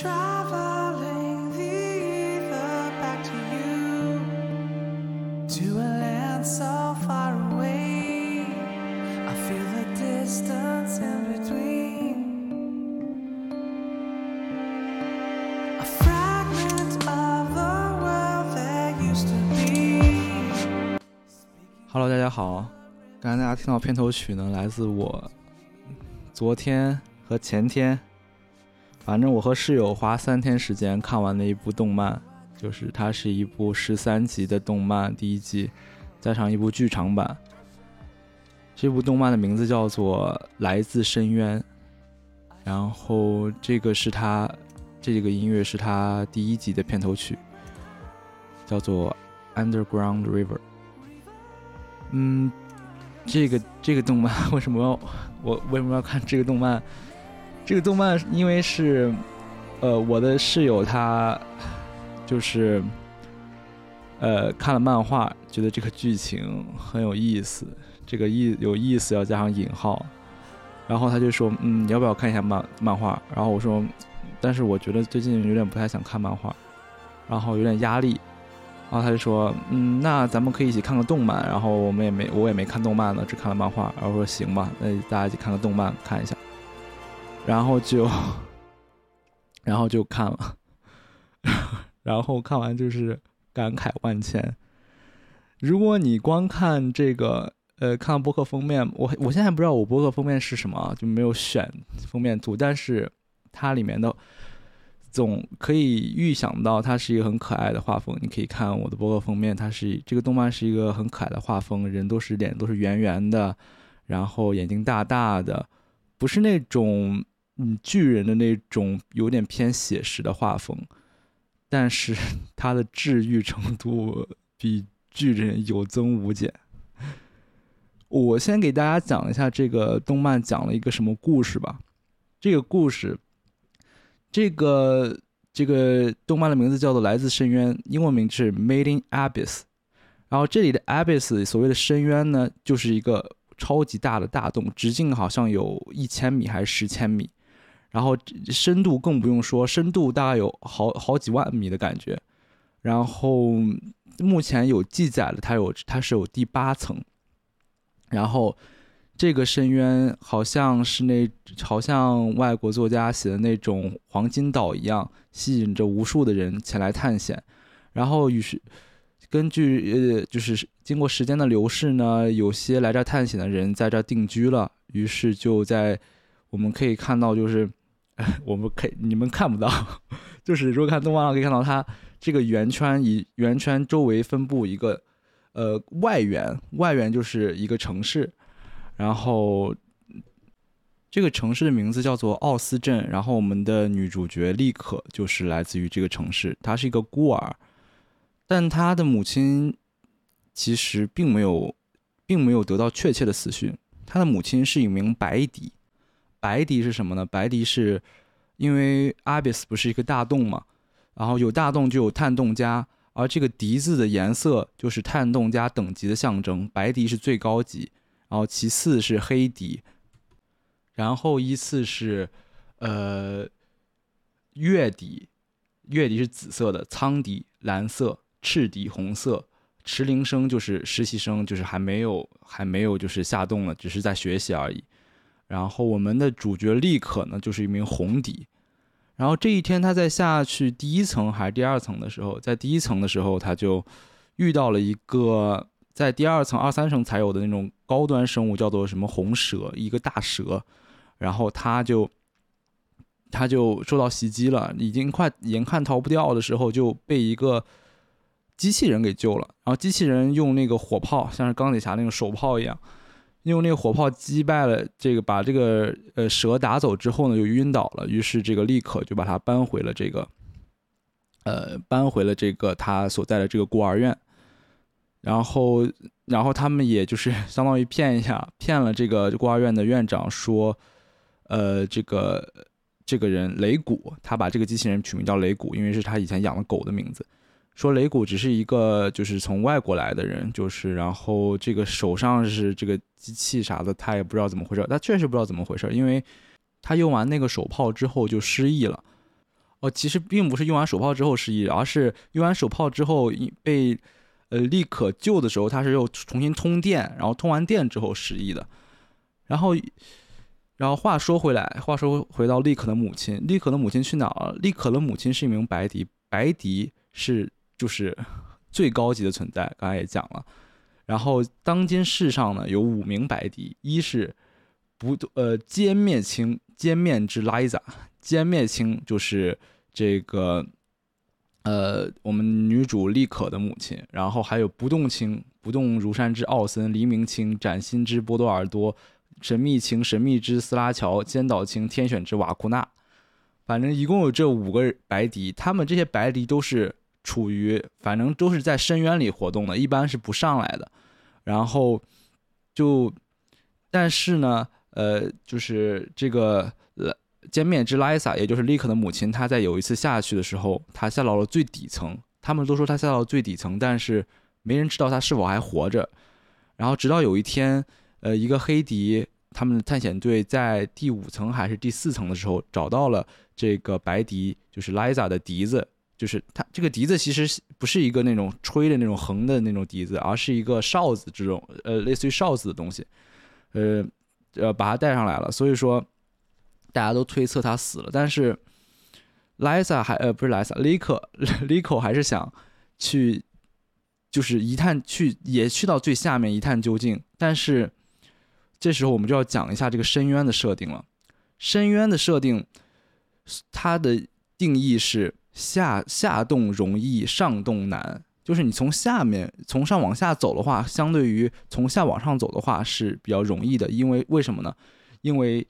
traveling the other way to a land so far away i feel the distance and between a fragment of the world that used to be. Hello，大家好。刚才大家听到片头曲呢，来自我昨天和前天，反正我和室友花三天时间看完了一部动漫，就是它是一部十三集的动漫，第一季加上一部剧场版。这部动漫的名字叫做《来自深渊》，然后这个是它这个音乐是它第一集的片头曲，叫做《Underground River》。嗯。这个这个动漫 为什么要 我为什么要看这个动漫？这个动漫因为是，呃，我的室友他就是，呃，看了漫画，觉得这个剧情很有意思，这个意有意思要加上引号，然后他就说，嗯，你要不要看一下漫漫画？然后我说，但是我觉得最近有点不太想看漫画，然后有点压力。然后他就说：“嗯，那咱们可以一起看个动漫。”然后我们也没，我也没看动漫呢，只看了漫画。然后说：“行吧，那大家一起看个动漫，看一下。”然后就，然后就看了，然后看完就是感慨万千。如果你光看这个，呃，看博客封面，我我现在不知道我博客封面是什么，就没有选封面图，但是它里面的。总可以预想到，它是一个很可爱的画风。你可以看我的博客封面，它是这个动漫是一个很可爱的画风，人都是脸都是圆圆的，然后眼睛大大的，不是那种嗯巨人的那种有点偏写实的画风，但是 它的治愈程度比巨人有增无减。我先给大家讲一下这个动漫讲了一个什么故事吧，这个故事。这个这个动漫的名字叫做《来自深渊》，英文名是《Made in Abyss》。然后这里的 Abyss 所谓的深渊呢，就是一个超级大的大洞，直径好像有一千米还是十千米，然后深度更不用说，深度大概有好好几万米的感觉。然后目前有记载的，它有它是有第八层，然后。这个深渊好像是那，好像外国作家写的那种黄金岛一样，吸引着无数的人前来探险。然后，于是根据呃，就是经过时间的流逝呢，有些来这探险的人在这定居了。于是就在我们可以看到，就是 我们可以你们看不到，就是如果看动画可以看到它这个圆圈以圆圈周围分布一个呃外圆，外圆就是一个城市。然后，这个城市的名字叫做奥斯镇。然后，我们的女主角丽可就是来自于这个城市。她是一个孤儿，但她的母亲其实并没有，并没有得到确切的死讯。她的母亲是一名白底。白笛是什么呢？白笛是因为阿比斯不是一个大洞嘛，然后有大洞就有探洞家，而这个笛子的颜色就是探洞家等级的象征。白笛是最高级。然后其次是黑笛，然后依次是，呃，月笛，月笛是紫色的，苍笛蓝色，赤笛红色，池铃声就是实习生，就是还没有还没有就是下洞了，只是在学习而已。然后我们的主角立可呢，就是一名红底。然后这一天他在下去第一层还是第二层的时候，在第一层的时候他就遇到了一个。在第二层、二三层才有的那种高端生物，叫做什么红蛇，一个大蛇，然后他就，他就受到袭击了，已经快眼看逃不掉的时候，就被一个机器人给救了。然后机器人用那个火炮，像是钢铁侠那种手炮一样，用那个火炮击败了这个，把这个呃蛇打走之后呢，就晕倒了。于是这个立刻就把他搬回了这个，呃，搬回了这个他所在的这个孤儿院。然后，然后他们也就是 相当于骗一下，骗了这个孤儿院的院长说，呃，这个这个人雷古，他把这个机器人取名叫雷古，因为是他以前养的狗的名字。说雷古只是一个就是从外国来的人，就是然后这个手上是这个机器啥的，他也不知道怎么回事。他确实不知道怎么回事，因为他用完那个手炮之后就失忆了。哦，其实并不是用完手炮之后失忆，而是用完手炮之后被呃立可救的时候，他是又重新通电，然后通完电之后失忆的。然后，然后话说回来，话说回到立可的母亲，立可的母亲去哪儿了？立可的母亲是一名白迪，白迪是就是 最高级的存在，刚才也讲了。然后当今世上呢有五名白狄，一是不呃歼灭青歼灭之 Liza，歼灭青就是这个呃我们女主立可的母亲，然后还有不动青不动如山之奥森，黎明青崭新之波多尔多。神秘青、神秘之斯拉乔、尖岛青、天选之瓦库纳，反正一共有这五个白狄，他们这些白狄都是处于，反正都是在深渊里活动的，一般是不上来的。然后就，但是呢，呃，就是这个呃，歼灭之莱萨，也就是利克的母亲，她在有一次下去的时候，她下到了最底层。他们都说她下到了最底层，但是没人知道她是否还活着。然后直到有一天。呃，一个黑敌，他们探险队在第五层还是第四层的时候，找到了这个白笛，就是 Liza 的笛子，就是它这个笛子其实不是一个那种吹的那种横的那种笛子，而是一个哨子这种，呃，类似于哨子的东西，呃，呃，把它带上来了。所以说，大家都推测他死了，但是 Liza 还呃不是 Liza，Lico，Lico 还是想去，就是一探去也去到最下面一探究竟，但是。这时候我们就要讲一下这个深渊的设定了。深渊的设定，它的定义是下下洞容易，上洞难。就是你从下面从上往下走的话，相对于从下往上走的话是比较容易的。因为为什么呢？因为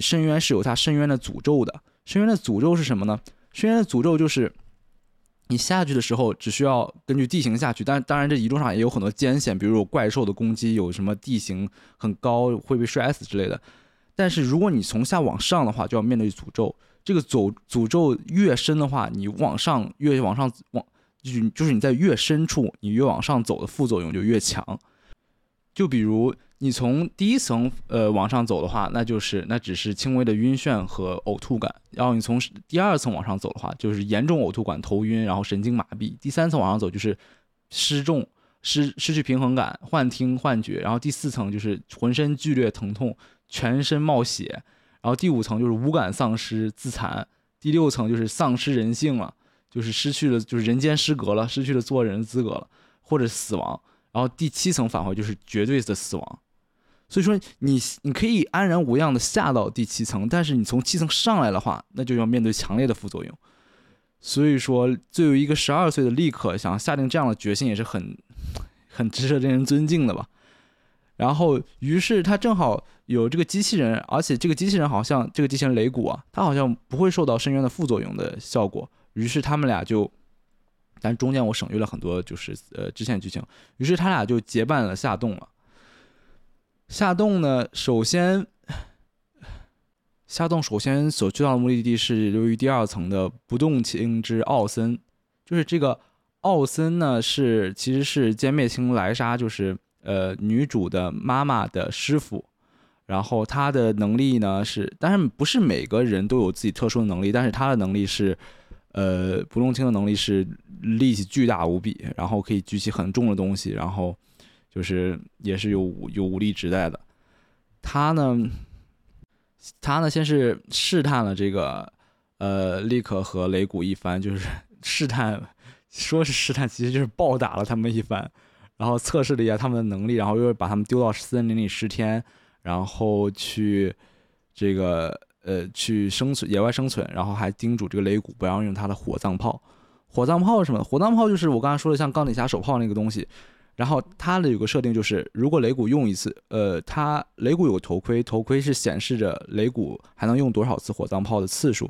深渊是有它深渊的诅咒的。深渊的诅咒是什么呢？深渊的诅咒就是。你下去的时候只需要根据地形下去，但当然这一路上也有很多艰险，比如有怪兽的攻击，有什么地形很高会被摔死之类的。但是如果你从下往上的话，就要面对诅咒。这个诅诅咒越深的话，你往上越往上往，就是就是你在越深处，你越往上走的副作用就越强。就比如。你从第一层呃往上走的话，那就是那只是轻微的晕眩和呕吐感。然后你从第二层往上走的话，就是严重呕吐感、头晕，然后神经麻痹。第三层往上走就是失重、失失去平衡感、幻听、幻觉。然后第四层就是浑身剧烈疼痛、全身冒血。然后第五层就是五感丧失、自残。第六层就是丧失人性了，就是失去了就是人间失格了，失去了做人的资格了，或者死亡。然后第七层返回就是绝对的死亡。所以说，你你可以安然无恙的下到第七层，但是你从七层上来的话，那就要面对强烈的副作用。所以说，作为一个十二岁的立刻想下定这样的决心，也是很很值得令人尊敬的吧。然后，于是他正好有这个机器人，而且这个机器人好像这个机器人雷古啊，他好像不会受到深渊的副作用的效果。于是他们俩就，但中间我省略了很多，就是呃支线剧情。于是他俩就结伴了下洞了。下洞呢，首先，下洞首先所去到的目的地是由于第二层的不动青之奥森，就是这个奥森呢是其实是歼灭青莱莎，就是呃女主的妈妈的师傅，然后他的能力呢是，当然不是每个人都有自己特殊的能力，但是他的能力是，呃不动青的能力是力气巨大无比，然后可以举起很重的东西，然后。就是也是有有武力值在的，他呢，他呢先是试探了这个呃立克和雷古一番，就是试探，说是试探，其实就是暴打了他们一番，然后测试了一下他们的能力，然后又把他们丢到森林里十天，然后去这个呃去生存野外生存，然后还叮嘱这个雷古不要用他的火葬炮。火葬炮是什么？火葬炮就是我刚才说的像钢铁侠手炮那个东西。然后它的有个设定就是，如果雷古用一次，呃，它雷古有个头盔，头盔是显示着雷古还能用多少次火葬炮的次数，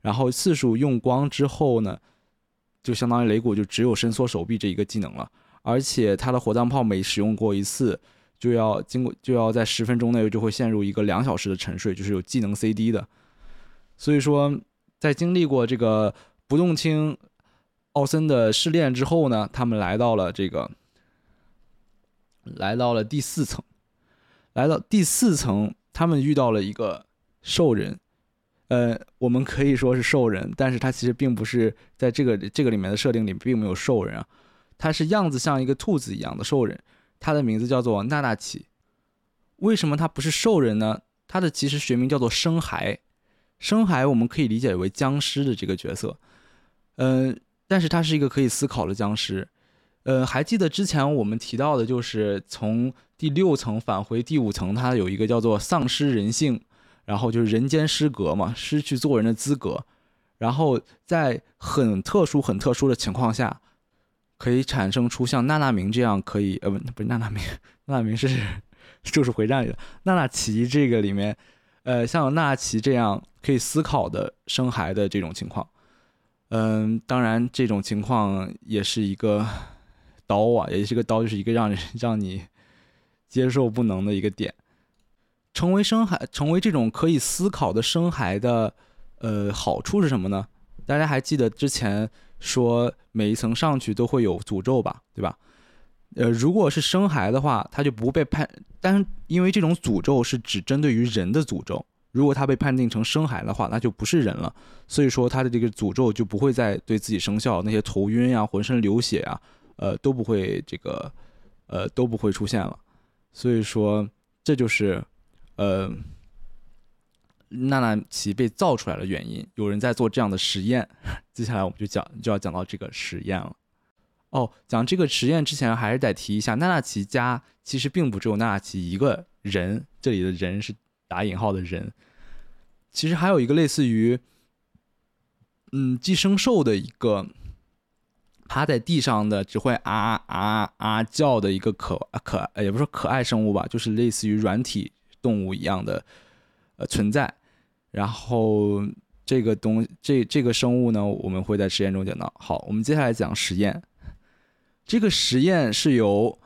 然后次数用光之后呢，就相当于雷古就只有伸缩手臂这一个技能了，而且他的火葬炮每使用过一次，就要经过就要在十分钟内就会陷入一个两小时的沉睡，就是有技能 CD 的，所以说在经历过这个不动青奥森的试炼之后呢，他们来到了这个。来到了第四层，来到第四层，他们遇到了一个兽人，呃，我们可以说是兽人，但是他其实并不是在这个这个里面的设定里并没有兽人啊，他是样子像一个兔子一样的兽人，他的名字叫做娜娜奇。为什么他不是兽人呢？他的其实学名叫做生骸，生骸我们可以理解为僵尸的这个角色，嗯，但是他是一个可以思考的僵尸。呃，还记得之前我们提到的，就是从第六层返回第五层，它有一个叫做丧失人性，然后就是人间失格嘛，失去做人的资格，然后在很特殊、很特殊的情况下，可以产生出像娜娜明这样可以，呃，不，不是娜娜明，娜娜明是。就是回战里的娜娜奇这个里面，呃，像娜娜奇这样可以思考的生孩的这种情况，嗯，当然这种情况也是一个 刀啊，也是个刀，就是一个让人让你接受不能的一个点。成为生孩，成为这种可以思考的生孩的，呃，好处是什么呢？大家还记得之前说每一层上去都会有诅咒吧，对吧？呃，如果是生孩的话，他就不被判，但是因为这种诅咒是只针对于人的诅咒，如果他被判定成生孩的话，那就不是人了，所以说他的这个诅咒就不会再对自己生效，那些头晕呀、浑身流血啊，呃，都不会这个，呃，都不会出现了，所以说这就是，呃，娜娜奇被造出来的原因，有人在做这样的实验，接下来我们就讲就要讲到这个实验了。哦，讲这个实验之前，还是得提一下，娜娜奇家其实并不只有娜娜奇一个人，这里的人是打引号的人，其实还有一个类似于，嗯，寄生兽的一个趴在地上的只会啊啊啊叫的一个可可，也不是可爱生物吧，就是类似于软体动物一样的呃存在。然后这个东这这个生物呢，我们会在实验中讲到。好，我们接下来讲实验。这个实验是由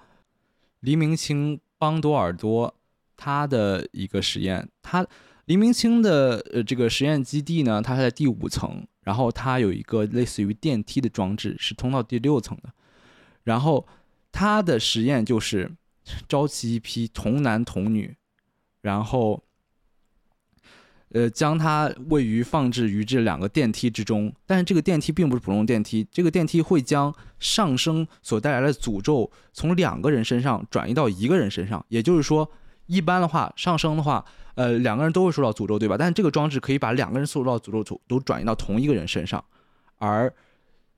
黎明清邦多尔多他的一个实验，他黎明清的呃这个实验基地呢，它是在第五层，然后它有一个类似于电梯的装置，是通到第六层的。然后他的实验就是召集一批童男童女，然后。呃，将它位于放置于这两个电梯之中，但是这个电梯并不是普通电梯，这个电梯会将上升所带来的诅咒从两个人身上转移到一个人身上。也就是说，一般的话，上升的话，呃，两个人都会受到诅咒，对吧？但这个装置可以把两个人受到诅咒都都转移到同一个人身上，而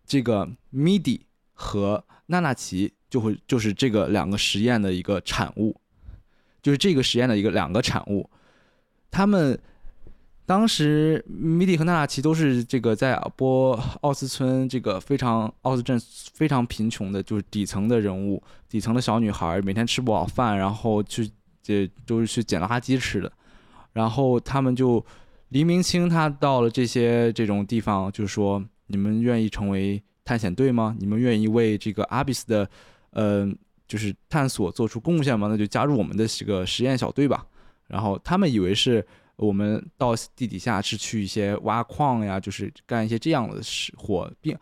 这个 MIDI 和娜娜奇就会就是这个两个实验的一个产物，就是这个实验的一个两个产物，他们。当时米迪和娜娜奇都是这个在波奥斯村这个非常奥斯镇非常贫穷的，就是底层的人物，底层的小女孩，每天吃不饱饭，然后去这都是去捡垃圾吃的。然后他们就黎明清他到了这些这种地方，就是说你们愿意成为探险队吗？你们愿意为这个阿比斯的嗯就是探索做出贡献吗？那就加入我们的这个实验小队吧。然后他们以为是。我们到地底下是去一些挖矿呀，就是干一些这样的事活，并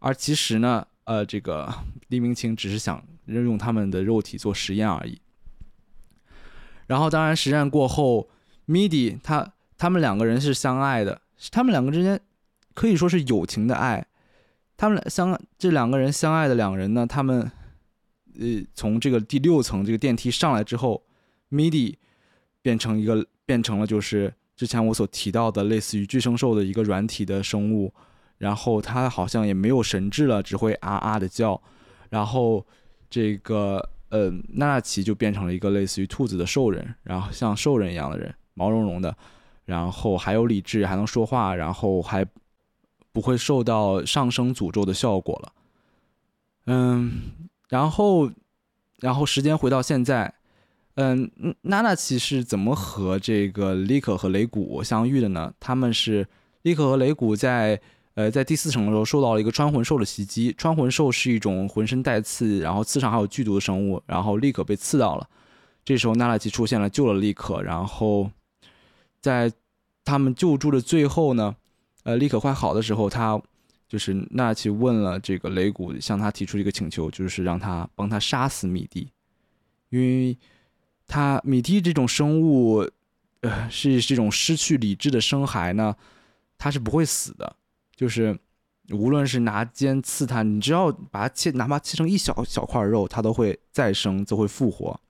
而其实呢，呃，这个黎明清只是想用他们的肉体做实验而已。然后，当然实验过后，MIDI 他他们两个人是相爱的，他们两个之间可以说是友情的爱。他们相这两个人相爱的两人呢，他们呃从这个第六层这个电梯上来之后，MIDI 变成一个。变成了就是之前我所提到的类似于巨生兽的一个软体的生物，然后它好像也没有神智了，只会啊啊的叫。然后这个呃娜娜奇就变成了一个类似于兔子的兽人，然后像兽人一样的人，毛茸茸的，然后还有理智，还能说话，然后还不会受到上升诅咒的效果了。嗯，然后然后时间回到现在。嗯，娜娜奇是怎么和这个利可和雷古相遇的呢？他们是利可和雷古在呃在第四层的时候受到了一个穿魂兽的袭击。穿魂兽是一种浑身带刺，然后刺上还有剧毒的生物。然后利可被刺到了，这时候娜娜奇出现了，救了利可。然后在他们救助的最后呢，呃，利可快好的时候，他就是娜娜奇问了这个雷古，向他提出一个请求，就是让他帮他杀死米蒂，因为。它米蒂这种生物，呃是这种失去理智的生孩呢，它是不会死的，就是无论是拿尖刺它，你只要把它切，哪怕切成一小小块肉，它都会再生，就会复活。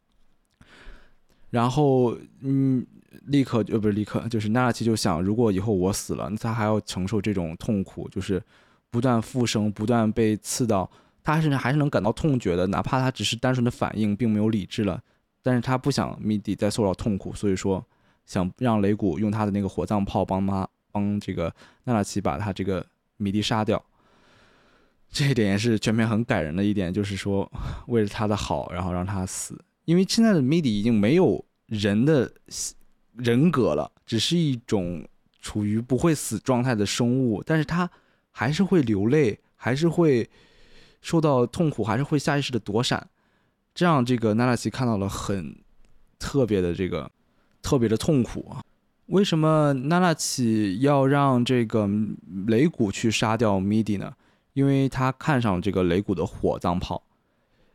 然后，嗯，立刻呃不是立刻，就是纳拉奇就想，如果以后我死了，那他还要承受这种痛苦，就是不断复生，不断被刺到，他甚至还是能感到痛觉的，哪怕他只是单纯的反应，并没有理智了。但是他不想米迪再受到痛苦，所以说想让雷古用他的那个火葬炮帮妈帮这个纳拉奇把他这个米迪杀掉。这一点也是全片很感人的一点，就是说为了他的好，然后让他死。因为现在的米迪已经没有人的人格了，只是一种处于不会死状态的生物，但是他还是会流泪，还是会受到痛苦，还是会下意识的躲闪。这样，这个娜拉奇看到了很特别的这个特别的痛苦啊。为什么娜拉奇要让这个雷古去杀掉米迪呢？因为他看上这个雷古的火葬炮。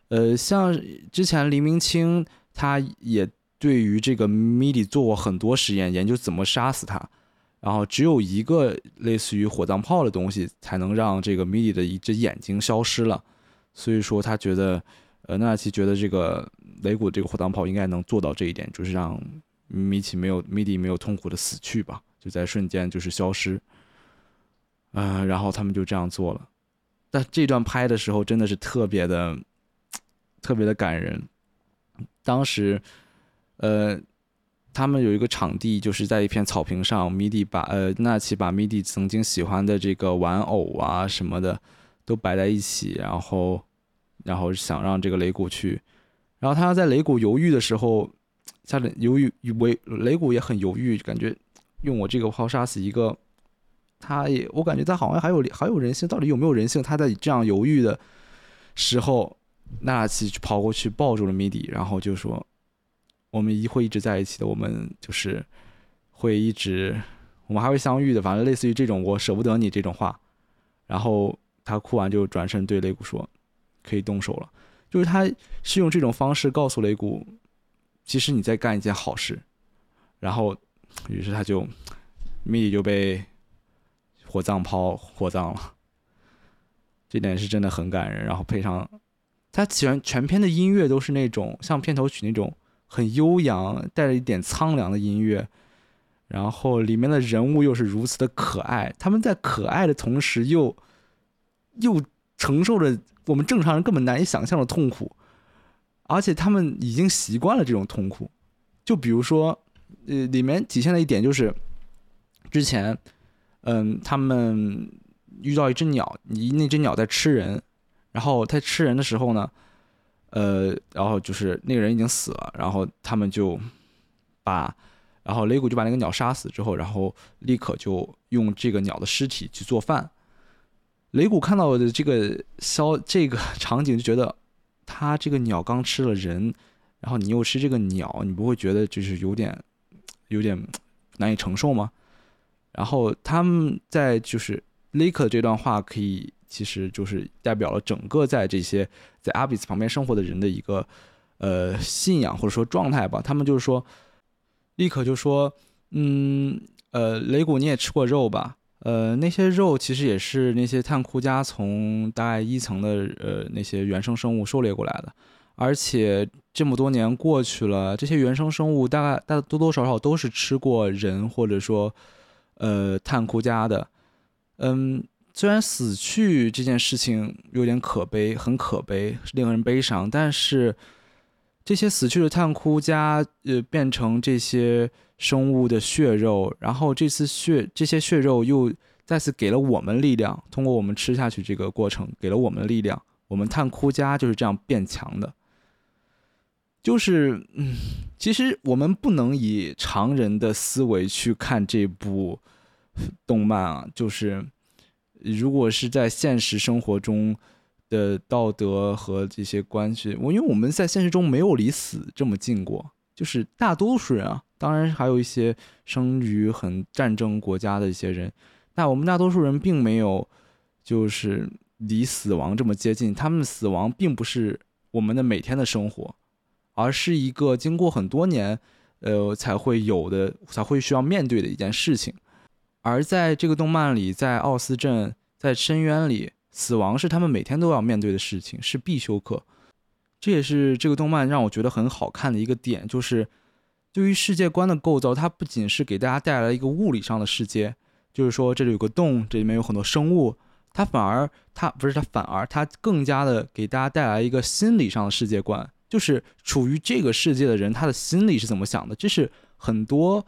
呃，像之前黎明清，他也对于这个米迪做过很多实验，研究怎么杀死他。然后只有一个类似于火葬炮的东西，才能让这个米迪的一只眼睛消失了。所以说，他觉得，呃，纳奇觉得这个雷古这个火葬炮应该能做到这一点，就是让米奇没有米迪没有痛苦的死去吧，就在瞬间就是消失。嗯，然后他们就这样做了。但这段拍的时候真的是特别的。特别的感人。当时，呃，他们有一个场地，就是在一片草坪上，米迪把呃纳奇把米迪曾经喜欢的这个玩偶啊什么的都摆在一起，然后，然后想让这个雷古去，然后他在雷古犹豫的时候，在犹豫，为雷古也很犹豫，感觉用我这个炮杀死一个，他也我感觉他好像还有还有人性，到底有没有人性？他在这样犹豫的时候。纳拉奇跑过去抱住了米迪，然后就说：“我们一会一直在一起的，我们就是会一直，我们还会相遇的。反正类似于这种‘我舍不得你’这种话。”然后他哭完就转身对雷古说：“可以动手了。”就是他是用这种方式告诉雷古，其实你在干一件好事。然后，于是他就米迪就被火葬抛火葬了。这点是真的很感人。然后配上。他全全片的音乐都是那种像片头曲那种很悠扬，带着一点苍凉的音乐，然后里面的人物又是如此的可爱，他们在可爱的同时又又承受着我们正常人根本难以想象的痛苦，而且他们已经习惯了这种痛苦。就比如说，呃，里面体现的一点就是，之前，嗯，他们遇到一只鸟，你那只鸟在吃人。然后它吃人的时候呢，呃，然后就是那个人已经死了，然后他们就把，然后雷古就把那个鸟杀死之后，然后立刻就用这个鸟的尸体去做饭。雷古看到的这个消这个 场景就觉得，他这个鸟刚吃了人，然后你又吃这个鸟，你不会觉得就是有点有点难以承受吗？然后他们在就是雷克这段话可以。其实就是代表了整个在这些在阿比斯旁边生活的人的一个呃信仰或者说状态吧。他们就是说，立刻就说，嗯，呃，雷古你也吃过肉吧？呃，那些肉其实也是那些探库家从大概一层的呃那些原生生物狩猎过来的。而且这么多年过去了，这些原生生物大概大多多少少都是吃过人或者说呃探库家的，嗯。虽然死去这件事情有点可悲，很可悲，令人悲伤，但是这些死去的炭窟家，呃，变成这些生物的血肉，然后这次血，这些血肉又再次给了我们力量，通过我们吃下去这个过程，给了我们力量，我们炭窟家就是这样变强的。就是，嗯，其实我们不能以常人的思维去看这部动漫啊，就是。如果是在现实生活中的道德和这些关系，我因为我们在现实中没有离死这么近过，就是大多数人啊，当然还有一些生于很战争国家的一些人，那我们大多数人并没有就是离死亡这么接近，他们的死亡并不是我们的每天的生活，而是一个经过很多年呃才会有的，才会需要面对的一件事情。而在这个动漫里，在奥斯镇，在深渊里，死亡是他们每天都要面对的事情，是必修课。这也是这个动漫让我觉得很好看的一个点，就是对于世界观的构造，它不仅是给大家带来一个物理上的世界，就是说这里有个洞，这里面有很多生物，它反而它不是它反而它更加的给大家带来一个心理上的世界观，就是处于这个世界的人他的心里是怎么想的，这是很多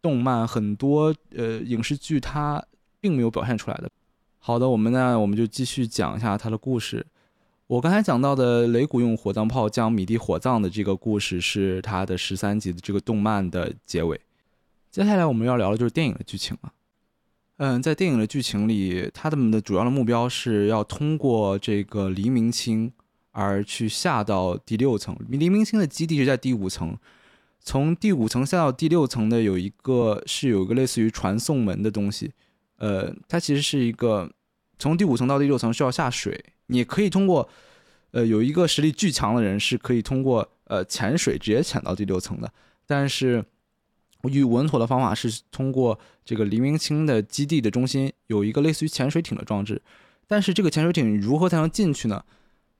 动漫很多呃影视剧它并没有表现出来的。好的，我们呢我们就继续讲一下它的故事。我刚才讲到的雷古用火葬炮将米蒂火葬的这个故事，是它的十三集的这个动漫的结尾。接下来我们要聊的就是电影的剧情了。嗯，在电影的剧情里，他们的主要的目标是要通过这个黎明星而去下到第六层。黎明星的基地是在第五层，从第五层下到第六层的有一个是有一个类似于传送门的东西。呃，它其实是一个从第五层到第六层需要下水。你可以通过，呃，有一个实力巨强的人是可以通过呃潜水直接潜到第六层的。但是，与稳妥的方法是通过这个黎明星的基地的中心有一个类似于潜水艇的装置。但是这个潜水艇如何才能进去呢？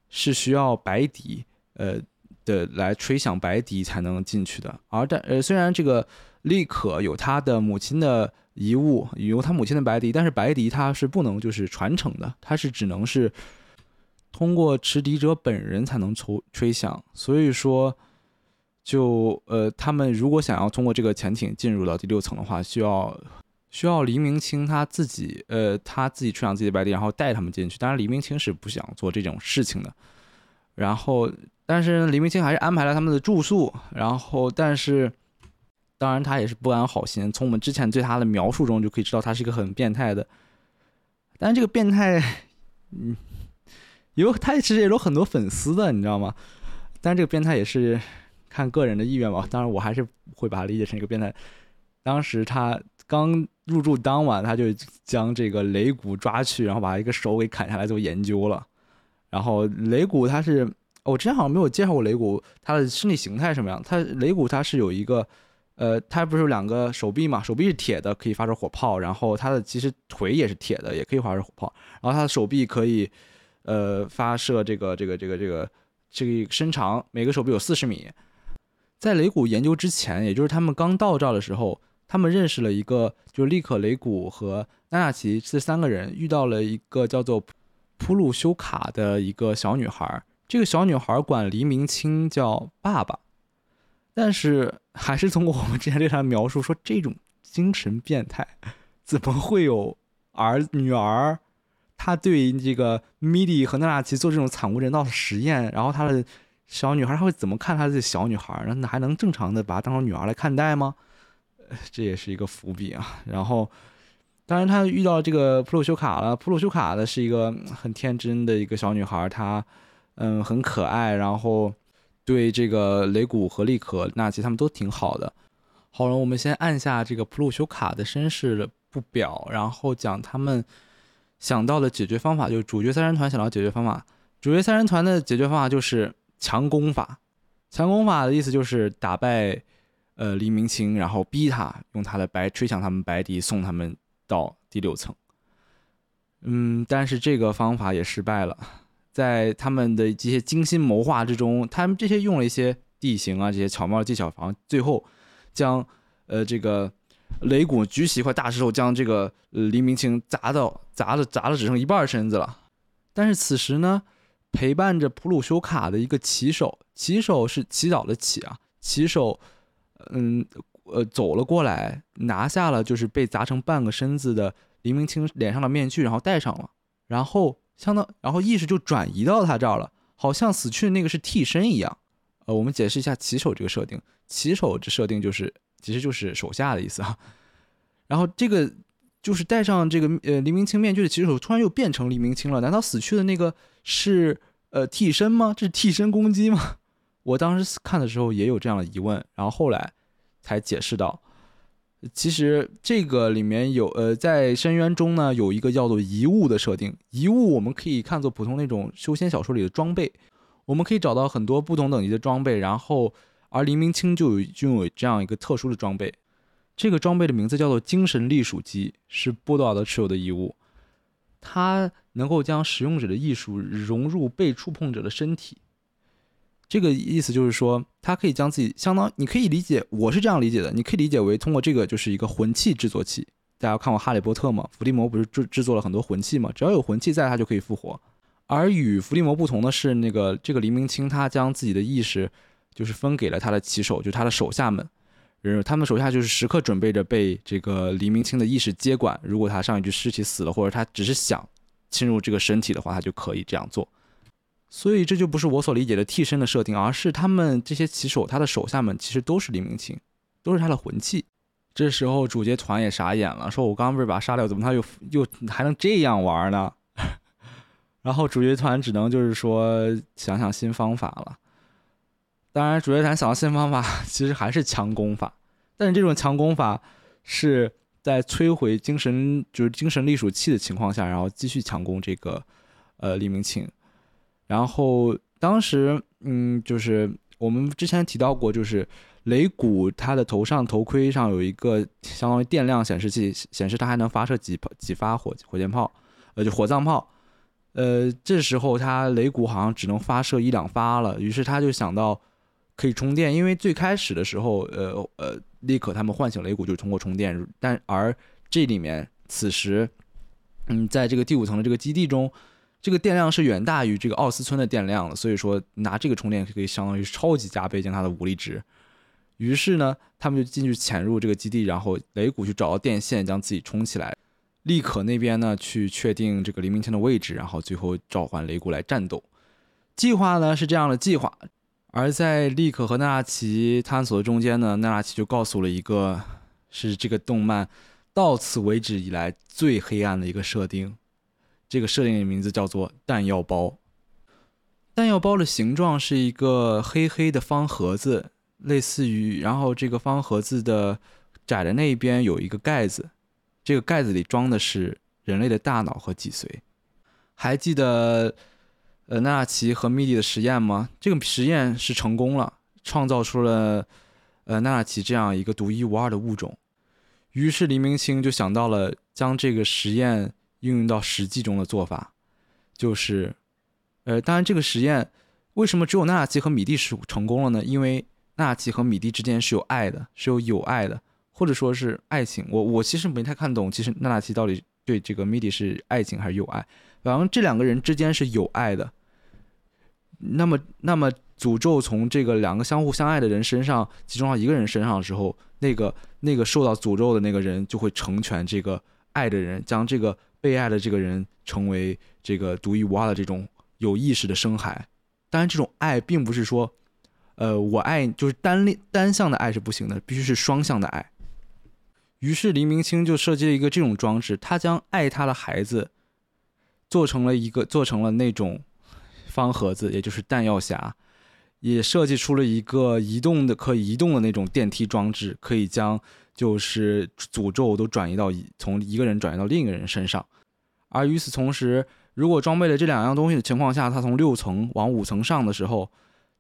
是需要白笛呃的来吹响白笛才能进去的。而但呃虽然这个利可有他的母亲的遗物，有他母亲的白笛，但是白笛它是不能就是传承的，它是只能是。通过持笛者本人才能吹吹响，所以说，就呃，他们如果想要通过这个潜艇进入到第六层的话，需要需要黎明清他自己呃他自己吹响自己的白笛，然后带他们进去。当然，黎明清是不想做这种事情的。然后，但是黎明清还是安排了他们的住宿。然后，但是，当然他也是不安好心。从我们之前对他的描述中就可以知道，他是一个很变态的。但是这个变态，嗯。有他其实也有很多粉丝的，你知道吗？但是这个变态也是看个人的意愿吧。当然，我还是会把它理解成一个变态。当时他刚入住当晚，他就将这个雷古抓去，然后把一个手给砍下来做研究了。然后雷古他是，我之前好像没有介绍过雷古他的身体形态什么样。他雷古他是有一个，呃，他不是有两个手臂嘛？手臂是铁的，可以发射火炮。然后他的其实腿也是铁的，也可以发射火炮。然后他的手臂可以。呃，发射这个这个这个这个这个身长，每个手臂有四十米。在雷古研究之前，也就是他们刚到这儿的时候，他们认识了一个，就是利可雷古和娜娜奇这三个人遇到了一个叫做普鲁修卡的一个小女孩。这个小女孩管黎明清叫爸爸，但是还是通过我们之前对她的描述说，这种精神变态怎么会有儿女儿？他对这个米莉和娜娜奇做这种惨无人道的实验，然后他的小女孩他会怎么看他的小女孩？那还能正常的把她当成女儿来看待吗？这也是一个伏笔啊。然后，当然他遇到这个普鲁修卡了。普鲁修卡的是一个很天真的一个小女孩，她嗯很可爱，然后对这个雷古和利可、娜奇他们都挺好的。好了，我们先按下这个普鲁修卡的身世不表，然后讲他们。想到的解决方法就是主角三人团想到解决方法，主角三人团的解决方法就是强攻法。强攻法的意思就是打败呃黎明清，然后逼他用他的白吹响他们白笛，送他们到第六层。嗯，但是这个方法也失败了，在他们的这些精心谋划之中，他们这些用了一些地形啊这些巧妙的技巧房，最后将呃这个。雷古举起一块大石头，将这个黎明清砸到砸了，砸了只剩一半身子了。但是此时呢，陪伴着普鲁修卡的一个骑手，骑手是祈祷的祈啊，骑手，嗯，呃，走了过来，拿下了就是被砸成半个身子的黎明清脸上的面具，然后戴上了，然后相当，然后意识就转移到他这儿了，好像死去的那个是替身一样。呃，我们解释一下骑手这个设定，骑手这设定就是。其实就是手下的意思啊，然后这个就是戴上这个呃黎明清面具的骑手突然又变成黎明清了，难道死去的那个是呃替身吗？这是替身攻击吗？我当时看的时候也有这样的疑问，然后后来才解释到，其实这个里面有呃在深渊中呢有一个叫做遗物的设定，遗物我们可以看作普通那种修仙小说里的装备，我们可以找到很多不同等级的装备，然后。而黎明清就有拥有这样一个特殊的装备，这个装备的名字叫做精神隶属机，是波多尔德持有的遗物。它能够将使用者的艺术融入被触碰者的身体。这个意思就是说，它可以将自己相当，你可以理解，我是这样理解的，你可以理解为通过这个就是一个魂器制作器。大家看过《哈利波特》吗？伏地魔不是制制作了很多魂器吗？只要有魂器在，他就可以复活。而与伏地魔不同的是，那个这个黎明清他将自己的意识就是分给了他的骑手，就是他的手下们。人，他们手下就是时刻准备着被这个黎明清的意识接管。如果他上一具尸体死了，或者他只是想侵入这个身体的话，他就可以这样做。所以这就不是我所理解的替身的设定，而是他们这些骑手，他的手下们其实都是黎明清，都是他的魂器。这时候主角团也傻眼了，说：“我刚刚不是把他杀掉，怎么他又又还能这样玩呢？” 然后主角团只能就是说想想新方法了。当然，主角团想到新方法，其实还是强攻法，但是这种强攻法是在摧毁精神就是精神隶属器的情况下，然后继续强攻这个呃黎明清。然后当时，嗯，就是我们之前提到过，就是雷古他的头上头盔上有一个相当于电量显示器，显示他还能发射几几发火火箭炮，呃，就火葬炮。呃，这时候他雷古好像只能发射一两发了，于是他就想到可以充电，因为最开始的时候，呃呃，立刻他们唤醒雷古就是通过充电，但而这里面此时，嗯，在这个第五层的这个基地中。这个电量是远大于这个奥斯村的电量的，所以说拿这个充电可以相当于超级加倍将它的武力值。于是呢，他们就进去潜入这个基地，然后雷古去找到电线将自己充起来。利可那边呢去确定这个黎明清的位置，然后最后召唤雷古来战斗。计划呢是这样的计划，而在利可和纳纳奇探索的中间呢，纳纳奇就告诉了一个是这个动漫到此为止以来最黑暗的一个设定。这个设定的名字叫做弹药包。弹药包的形状是一个黑黑的方盒子，类似于，然后这个方盒子的窄的那一边有一个盖子，这个盖子里装的是人类的大脑和脊髓。还记得呃纳纳奇和米蒂的实验吗？这个实验是成功了，创造出了呃纳纳奇这样一个独一无二的物种。于是黎明清就想到了将这个实验。应用到实际中的做法，就是，呃，当然这个实验为什么只有纳纳奇和米蒂是成功了呢？因为纳纳奇和米蒂之间是有爱的，是有友爱的，或者说是爱情。我我其实没太看懂，其实纳纳奇到底对这个米蒂是爱情还是友爱？反正这两个人之间是有爱的。那么，那么诅咒从这个两个相互相爱的人身上集中到一个人身上的时候，那个那个受到诅咒的那个人就会成全这个爱的人，将这个。被爱的这个人成为这个独一无二的这种有意识的生孩，当然，这种爱并不是说，呃，我爱就是单恋单向的爱是不行的，必须是双向的爱。于是黎明清就设计了一个这种装置，他将爱他的孩子做成了一个做成了那种方盒子，也就是弹药匣，也设计出了一个移动的可以移动的那种电梯装置，可以将。就是诅咒都转移到从一个人转移到另一个人身上，而与此同时，如果装备了这两样东西的情况下，他从六层往五层上的时候，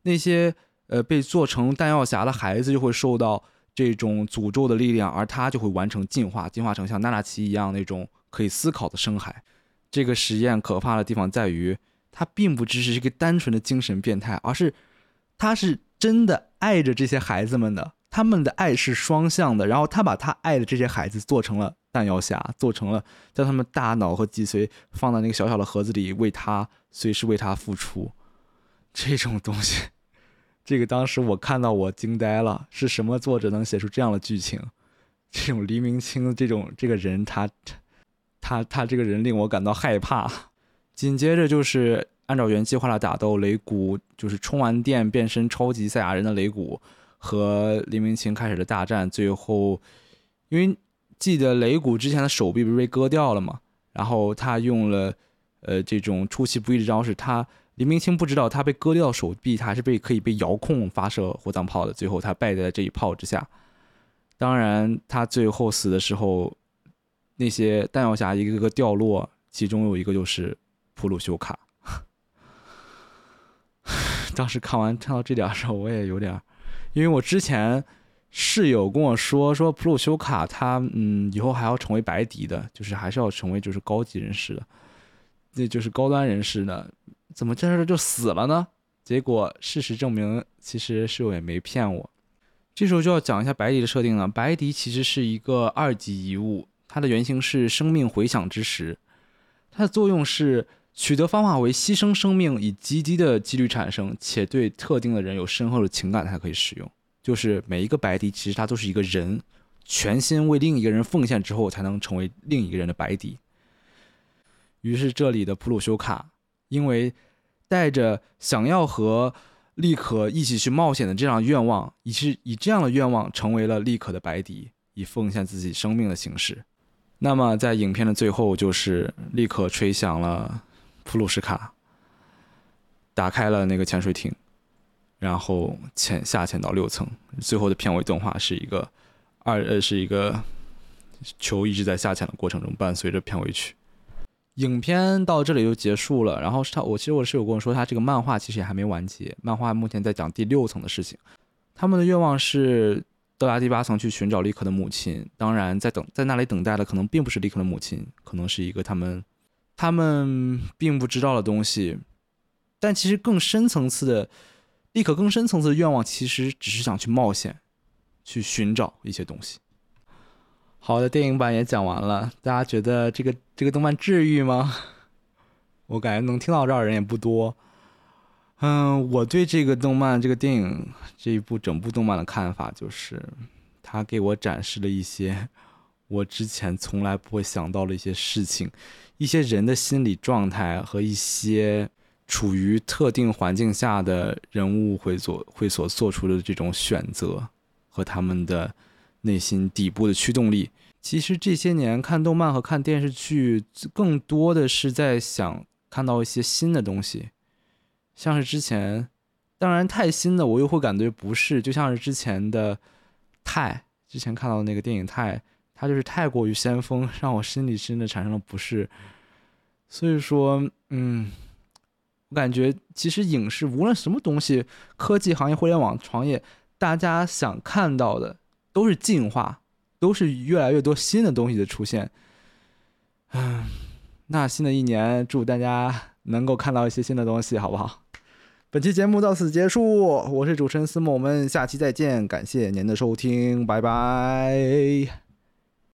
那些呃被做成弹药匣的孩子就会受到这种诅咒的力量，而他就会完成进化，进化成像娜娜奇一样那种可以思考的深海。这个实验可怕的地方在于，他并不只是一个单纯的精神变态，而是他是真的爱着这些孩子们的。他们的爱是双向的，然后他把他爱的这些孩子做成了弹药匣，做成了将他们大脑和脊髓放在那个小小的盒子里，为他随时为他付出。这种东西，这个当时我看到我惊呆了，是什么作者能写出这样的剧情？这种黎明清这种这个人，他他他这个人令我感到害怕。紧接着就是按照原计划的打斗，雷古就是充完电变身超级赛亚人的雷古。和黎明清开始的大战，最后，因为记得雷古之前的手臂不是被割掉了嘛？然后他用了，呃，这种出其不意的招式。他黎明清不知道他被割掉手臂，他还是被可以被遥控发射火葬炮的。最后他败在这一炮之下。当然，他最后死的时候，那些弹药匣一个个掉落，其中有一个就是普鲁修卡。当时看完看到这点的时候，我也有点。因为我之前室友跟我说，说普鲁修卡他嗯以后还要成为白迪的，就是还是要成为就是高级人士的，那就是高端人士的，怎么这事就死了呢？结果事实证明，其实室友也没骗我。这时候就要讲一下白迪的设定了。白迪其实是一个二级遗物，它的原型是生命回响之石，它的作用是取得方法为牺牲生命以极低的几率产生，且对特定的人有深厚的情感才可以使用。就是每一个白迪其实他都是一个人，全心为另一个人奉献之后才能成为另一个人的白迪。于是这里的普鲁修卡因为带着想要和立可一起去冒险的这样愿望，以是以这样的愿望成为了立可的白迪，以奉献自己生命的形式。那么在影片的最后，就是立可吹响了普鲁士卡，打开了那个潜水艇，然后潜下潜到六层。最后的片尾动画是一个二呃是一个球一直在下潜的过程中伴随着片尾曲。影片到这里就结束了，然后是他，我其实我室友跟我说，他这个漫画其实也还没完结，漫画目前在讲第六层的事情。他们的愿望是到达第八层去寻找利克的母亲，当然在等在那里等待的可能并不是利克的母亲，可能是一个他们他们并不知道的东西。但其实更深层次的，利克更深层次的愿望其实只是想去冒险，去寻找一些东西。好的，电影版也讲完了，大家觉得这个这个动漫治愈吗？我感觉能听到这儿的人也不多。嗯，我对这个动漫、这个电影、这一部整部动漫的看法就是，它给我展示了一些我之前从来不会想到的一些事情，一些人的心理状态和一些处于特定环境下的人物会所会所做出的这种选择和他们的。内心底部的驱动力，其实这些年看动漫和看电视剧，更多的是在想看到一些新的东西，像是之前，当然太新的我又会感觉不是，就像是之前的太，之前看到的那个电影太，他就是太过于先锋，让我心里真的产生了不适。所以说，嗯，我感觉其实影视无论什么东西，科技行业、互联网行业，大家想看到的。都是进化，都是越来越多新的东西的出现。嗯，那新的一年，祝大家能够看到一些新的东西，好不好？本期节目到此结束，我是主持人思梦，我们下期再见，感谢您的收听，拜拜。